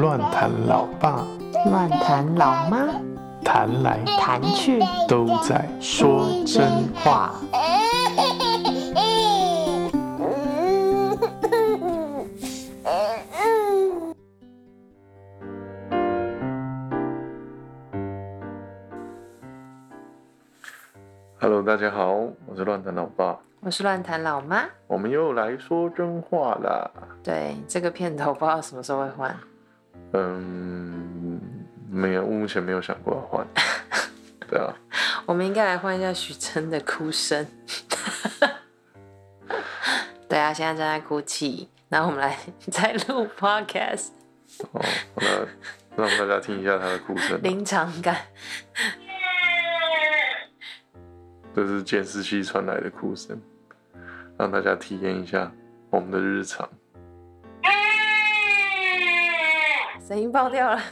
乱谈老爸，乱谈老妈，谈来谈去都在说真话。Hello，大家好，我是乱谈老爸，我是乱谈老妈。我们又来说真话啦。对，这个片头不知道什么时候会换。嗯，没有，目前没有想过要换。对啊，我们应该来换一下许真的哭声。对啊，现在正在哭泣，然后我们来再录 podcast，哦，那让大家听一下他的哭声。临场感。这是监视器传来的哭声，让大家体验一下我们的日常。声音爆掉了。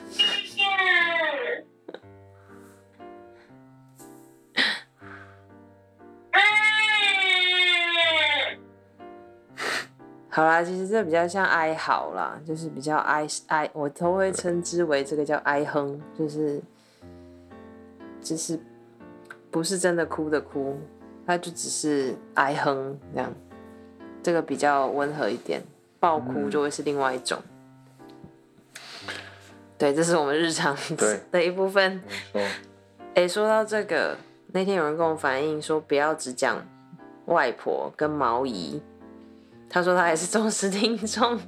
好啦，其实这比较像哀嚎啦，就是比较哀哀，我都会称之为这个叫哀哼，就是就是不是真的哭的哭，他就只是哀哼这样，这个比较温和一点，爆哭就会是另外一种。对，这是我们日常对。的一部分。诶，说到这个，那天有人跟我反映说，不要只讲外婆跟毛姨。他说他还是忠实听众，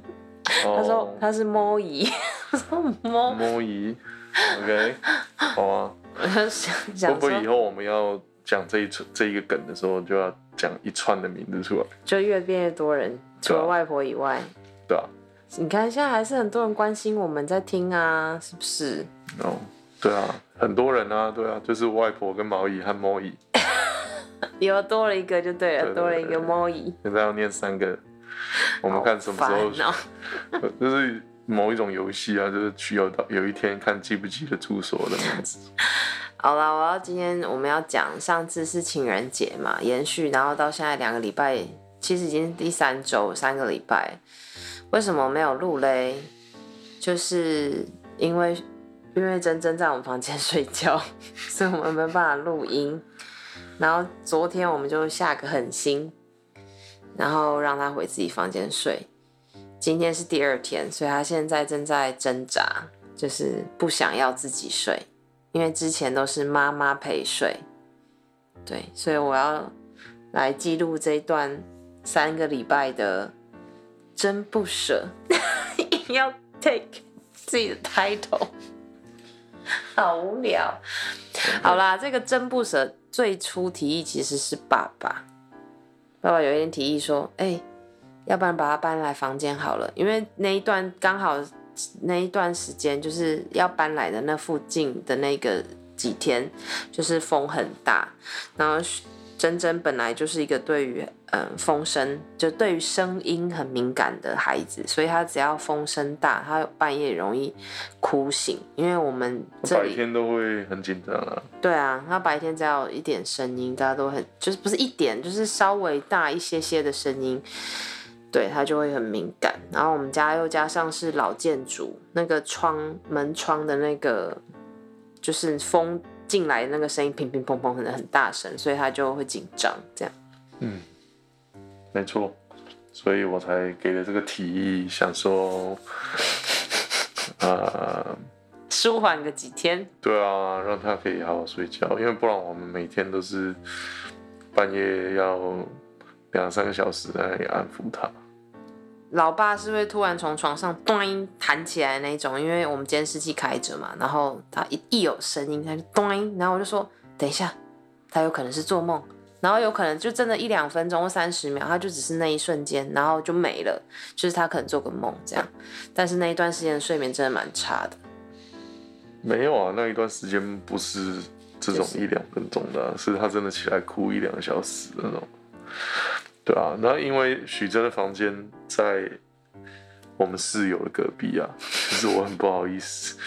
他说哦，他是猫姨，我说猫，摸姨，OK，好啊。我就想会，不会以后我们要讲这一串这一个梗的时候，就要讲一串的名字出来？就越变越多人，除了外婆以外，对啊，你看现在还是很多人关心我们在听啊，是不是？哦，对啊，很多人啊，对啊，就是外婆跟毛姨和猫姨，有多了一个就对了，多了一个对对猫姨。现在要念三个，我们看什么时候 就是某一种游戏啊，就是需要到有一天看记不记得住所的样子。好啦，我要今天我们要讲，上次是情人节嘛，延续，然后到现在两个礼拜，其实已经第三周，三个礼拜，为什么没有录嘞？就是因为因为珍珍在我们房间睡觉，所以我们没办法录音。然后昨天我们就下个狠心，然后让他回自己房间睡。今天是第二天，所以他现在正在挣扎，就是不想要自己睡。因为之前都是妈妈陪睡，对，所以我要来记录这一段三个礼拜的真不舍，硬要 take 自己的 title，好无聊。好啦，这个真不舍最初提议其实是爸爸，爸爸有一天提议说，哎、要不然把他搬来房间好了，因为那一段刚好那一段时间就是要搬来的那附近的那个几天，就是风很大，然后珍珍本来就是一个对于嗯风声就对于声音很敏感的孩子，所以他只要风声大，他半夜容易哭醒，因为我们白天都会很紧张啊。对啊，他白天只要一点声音，大家都很就是不是一点，就是稍微大一些些的声音，对他就会很敏感。然后我们家又加上是老建筑，那个窗门窗的那个就是风进来那个声音乒乒乓乓，可能很大声，所以他就会紧张。这样，嗯，没错，所以我才给了这个提议，想说，呃，舒缓个几天。对啊，让他可以好好睡觉，因为不然我们每天都是半夜要两三个小时在那里安抚他。老爸是会突然从床上咚弹起来那种，因为我们监视器开着嘛，然后他一一有声音，他就咚，然后我就说等一下，他有可能是做梦，然后有可能就真的一两分钟或三十秒，他就只是那一瞬间，然后就没了，就是他可能做个梦这样，但是那一段时间的睡眠真的蛮差的，没有啊，那一段时间不是这种一两分钟的啊、是他真的起来哭一两个小时那种。对啊，那因为许真的房间在我们室友的隔壁啊，其 实我很不好意思。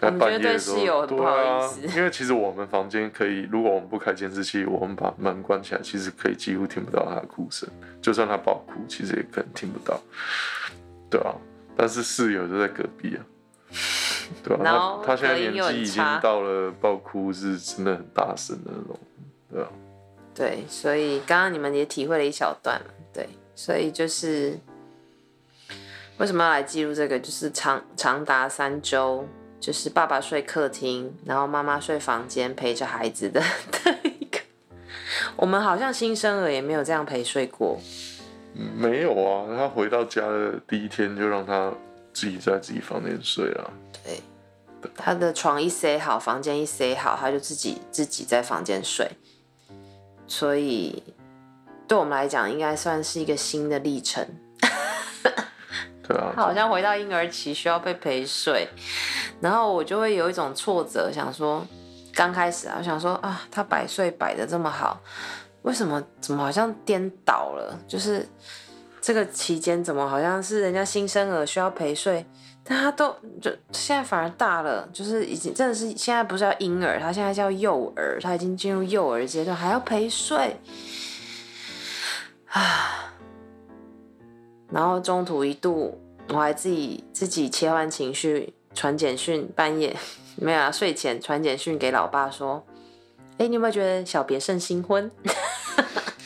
在我们觉得对半夜的时候，室友很不对好意啊思，因为其实我们房间可以，如果我们不开监视器，我们把门关起来，其实可以几乎听不到他的哭声，就算他爆哭，其实也可能听不到，对啊。但是室友就在隔壁啊，对啊，他他现在年纪已经到了爆哭是真的很大声的那种，对啊。对，所以刚刚你们也体会了一小段嘛，对，所以就是为什么要来记录这个，就是长长达三周，就是爸爸睡客厅，然后妈妈睡房间陪着孩子的 的一个，我们好像新生儿也没有这样陪睡过，嗯没有啊，他回到家的第一天就让他自己在自己房间睡啊。对，他的床一塞好，房间一塞好，他就自己自己在房间睡，所以对我们来讲，应该算是一个新的历程。对啊，他好像回到婴儿期需要被陪睡，然后我就会有一种挫折，想说刚开始啊，我想说啊，他百岁摆的这么好，为什么怎么好像颠倒了？就是这个期间怎么好像是人家新生儿需要陪睡，但他都就现在反而大了，就是已经真的是现在不是叫婴儿，他现在叫幼儿，他已经进入幼儿阶段，还要陪睡啊。然后中途一度，我还自己自己切换情绪，传简讯，半夜 没有啊，睡前传简讯给老爸说：“哎，你有没有觉得小别胜新婚？”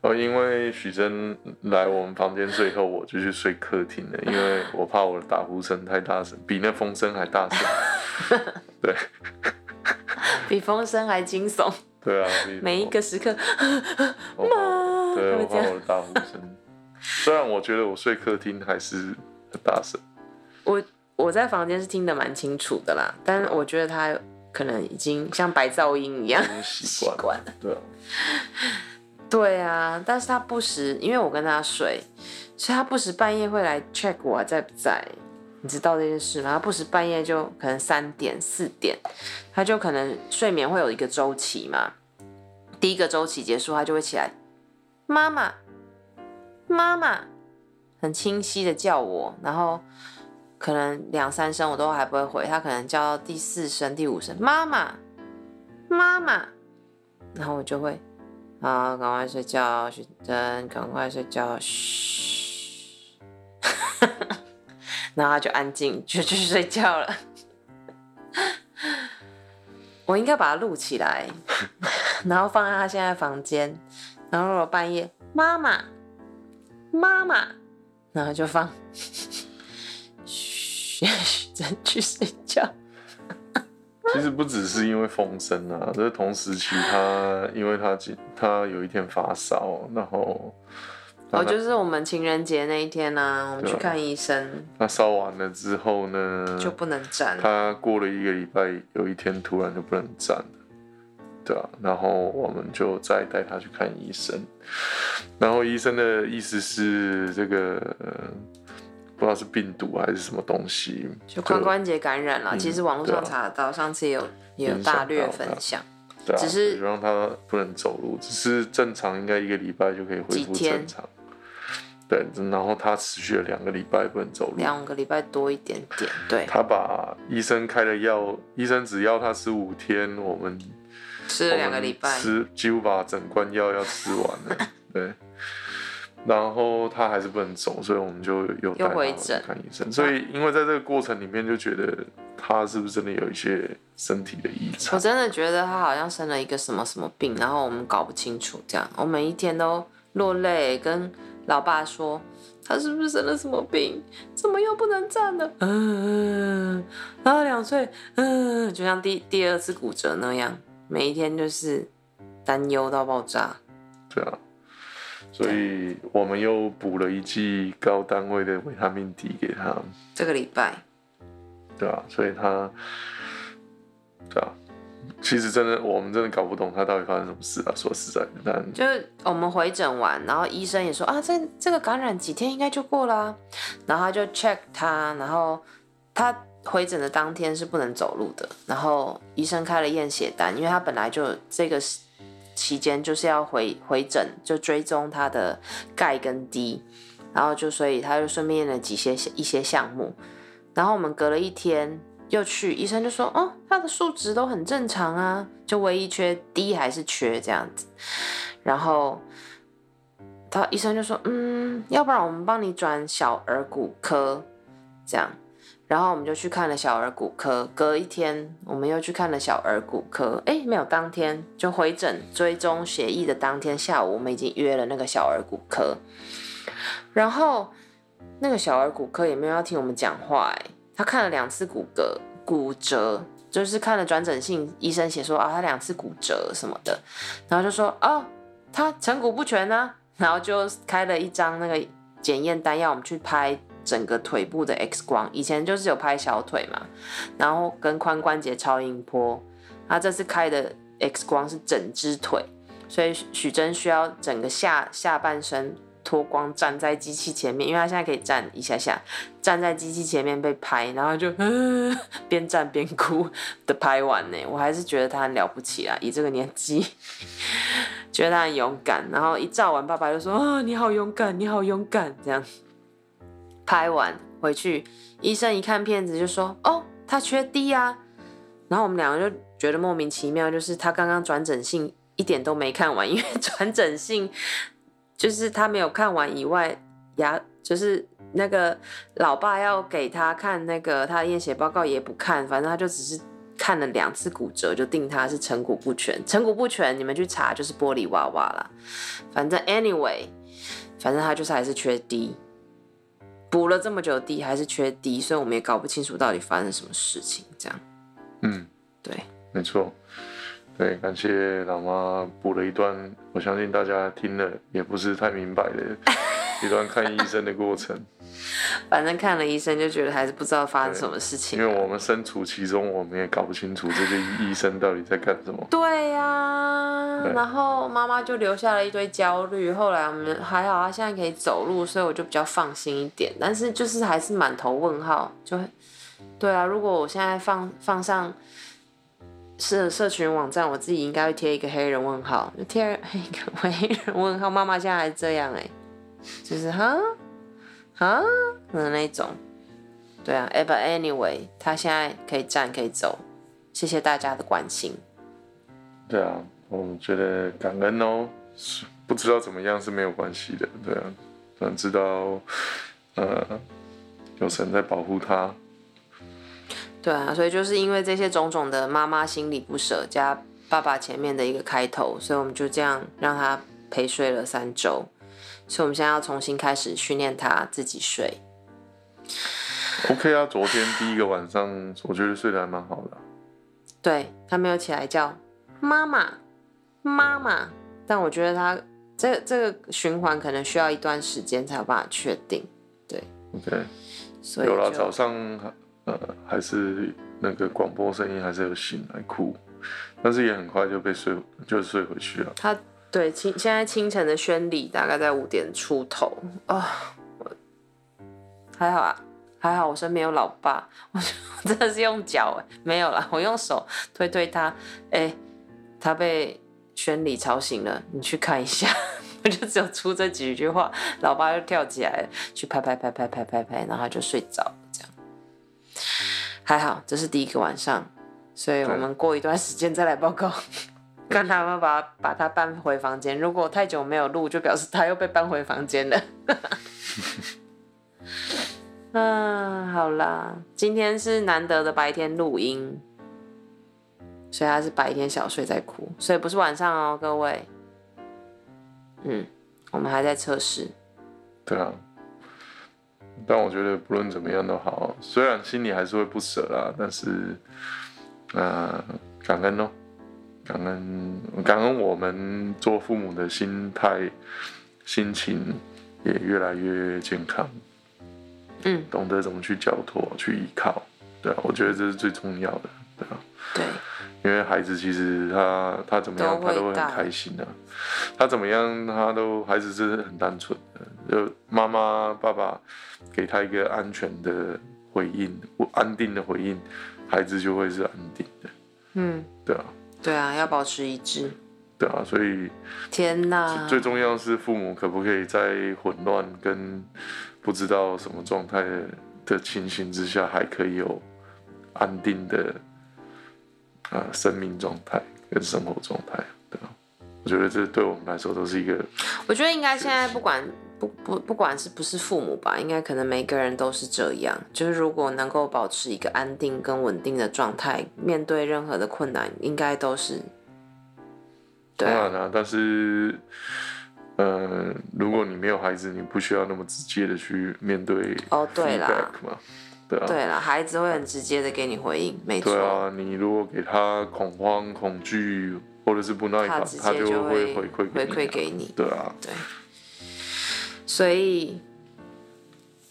哦，因为许真来我们房间睡后，我就去睡客厅了，因为我怕我的打呼声太大声，比那风声还大声。对 比风声还惊悚，对啊，每一个时刻，我怕对我怕我的打呼声。虽然我觉得我睡客厅还是很大声，我我在房间是听得蛮清楚的啦，但是我觉得他可能已经像白噪音一样习。惯了。对啊，对啊，但是他不时，因为我跟他睡，所以他不时半夜会来 check 我在不在。你知道这件事吗？他不时半夜就可能三点、四点，他就可能睡眠会有一个周期嘛。第一个周期结束，他就会起来，妈妈，妈妈，很清晰的叫我，然后可能两三声我都还不会回，他可能叫到第四声、第五声，妈妈，妈妈，然后我就会。好，赶快睡觉，许真，赶快睡觉，嘘。然后他就安静，就去睡觉了。我应该把它录起来，然后放在他现在房间。然后我半夜，妈妈，妈妈，然后就放，嘘，许真去睡觉。其实不只是因为风声啊，这同时期他因为他今他有一天发烧，然后哦，就是我们情人节那一天呢、我们去看医生，他烧完了之后呢，就不能站。他过了一个礼拜，有一天突然就不能站了，对啊，然后我们就再带他去看医生，然后医生的意思是这个、呃不知道是病毒还是什么东西，就髋关节感染了，嗯其实网络上查得到，上次也有也有大略分享。对啊，只是就让他不能走路，只是正常应该一个礼拜就可以恢复几天正常。对，然后他持续了两个礼拜不能走路，两个礼拜多一点点，对，他把医生开的药，医生只要他吃五天，我们吃了两个礼拜，吃几乎把整罐药要吃完了，对。然后他还是不能走，所以我们就又带又他去回诊看医生。所以因为在这个过程里面，就觉得他是不是真的有一些身体的异常我？真的觉得他好像生了一个什么什么病，然后我们搞不清楚，这样我每一天都落泪，跟老爸说他是不是生了什么病，怎么又不能站了？嗯，然后两岁，嗯，就像第第二次骨折那样，每一天就是担忧到爆炸。对啊，所以我们又补了一剂高单位的维他命 D 给他，这个礼拜，对啊，所以他，对啊，其实真的我们真的搞不懂他到底发生什么事啊。说实在的，但就是我们回诊完，然后医生也说啊，这这个感染几天应该就过啦、然后他就 check 他，然后他回诊的当天是不能走路的，然后医生开了验血单，因为他本来就这个时期间就是要回回诊，就追踪他的钙跟 D，然后就所以他就顺便验了几些一些项目，然后我们隔了一天又去，医生就说，哦，他的数值都很正常啊，就唯一缺 D 还是缺这样子。然后他医生就说，嗯，要不然我们帮你转小儿骨科，这样。然后我们就去看了小儿骨科，隔一天我们又去看了小儿骨科，哎，没有，当天就回诊追踪协议的当天下午，我们已经约了那个小儿骨科。然后那个小儿骨科也没有要听我们讲话，哎，他看了两次骨骼骨折，就是看了转诊信，医生写说啊，他两次骨折什么的，然后就说哦，他成骨不全呢，然后就开了一张那个检验单，要我们去拍。整个腿部的 X 光，以前就是有拍小腿嘛，然后跟髋关节超音波，他这次开的 X 光是整只腿，所以许真需要整个下下半身脱光站在机器前面，因为他现在可以站一下下，站在机器前面被拍，然后就边站边哭的拍完呢，我还是觉得他很了不起啊，以这个年纪，觉得他很勇敢，然后一照完，爸爸就说啊，你好勇敢，你好勇敢，这样。拍完回去，医生一看片子就说：“哦，他缺 D 啊。”然后我们两个就觉得莫名其妙，就是他刚刚转诊信一点都没看完，因为转诊信就是他没有看完以外，牙就是那个老爸要给他看那个他的验血报告也不看，反正他就只是看了两次骨折就定他是成骨不全，成骨不全你们去查就是玻璃娃娃啦。反正 anyway，反正他就是还是缺 D。补了这么久 D 还是缺 D，所以我们也搞不清楚到底发生什么事情。这样，嗯，对，没错，对，感谢老妈补了一段，我相信大家听了也不是太明白的一段看医生的过程。反正看了医生就觉得还是不知道发生什么事情，因为我们身处其中，我们也搞不清楚这些医生到底在干什么。对呀，然后妈妈就留下了一堆焦虑。后来我们还好，她现在可以走路，所以我就比较放心一点。但是就是还是满头问号，就对啊。如果我现在放放上社社群网站，我自己应该会贴一个黑人问号，就贴一个黑人问号。妈妈现在还这样哎，就是哈。哈的那种，对啊，but anyway，他现在可以站可以走，谢谢大家的关心。对啊，我觉得感恩哦，不知道怎么样是没有关系的，对啊，但知道呃有神在保护他。对啊，所以就是因为这些种种的妈妈心里不舍，加爸爸前面的一个开头，所以我们就这样让他陪睡了三周。所以，我们现在要重新开始训练他自己睡。OK 啊，昨天第一个晚上，我觉得睡得还蛮好的。对他没有起来叫妈妈，妈妈。但我觉得他这这个循环可能需要一段时间才有办法确定。对，OK。所以有了早上，呃，还是那个广播声音，还是有醒来哭，但是也很快就被睡，就睡回去了。他。对，清现在清晨的宣礼大概在五点出头啊，还好啊，还好我身边有老爸，我真的是用脚哎，没有啦，我用手推推他，哎，他被宣礼吵醒了，你去看一下，我就只有出这几句话，老爸就跳起来去拍拍拍拍拍拍拍，然后他就睡着了，这样还好，这是第一个晚上，所以我们过一段时间再来报告。看他们把把他搬回房间，如果太久没有录，就表示他又被搬回房间了。嗯，好啦，今天是难得的白天录音，所以他是白天小睡在哭，所以不是晚上哦，各位。嗯，我们还在测试。对啊，但我觉得不论怎么样都好，虽然心里还是会不舍啦，但是，呃，感恩哦。感恩，感恩我们做父母的心态、心情也越来越健康。嗯，懂得怎么去交托、去依靠，对啊，我觉得这是最重要的，对啊。对，因为孩子其实他他怎么样，他都会很开心的。他怎么样，他都孩子是很单纯的，就妈妈、爸爸给他一个安全的回应、安定的回应，孩子就会是安定的。嗯，对啊。对啊，要保持一致。对啊，所以天哪，最重要是父母可不可以在混乱跟不知道什么状态的情形之下，还可以有安定的呃生命状态跟生活状态，对吧？我觉得这对我们来说都是一个，我觉得应该现在不管不不不管是不是父母吧，应该可能每个人都是这样。就是如果能够保持一个安定跟稳定的状态，面对任何的困难，应该都是对啊。当然啦、但是。呃，如果你没有孩子，你不需要那么直接的去面对哦，对啦对啊，对了，孩子会很直接的给你回应，没错。对啊，你如果给他恐慌、恐惧或者是不耐烦，他就会会回馈回馈给你。对啊，对，所以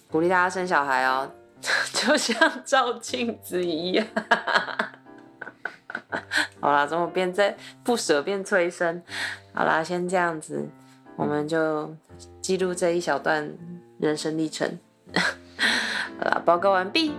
鼓励大家生小孩哦，就像照镜子一样。好啦，怎么变在不舍变催生？好啦，先这样子，我们就记录这一小段人生历程。好了，报告完毕。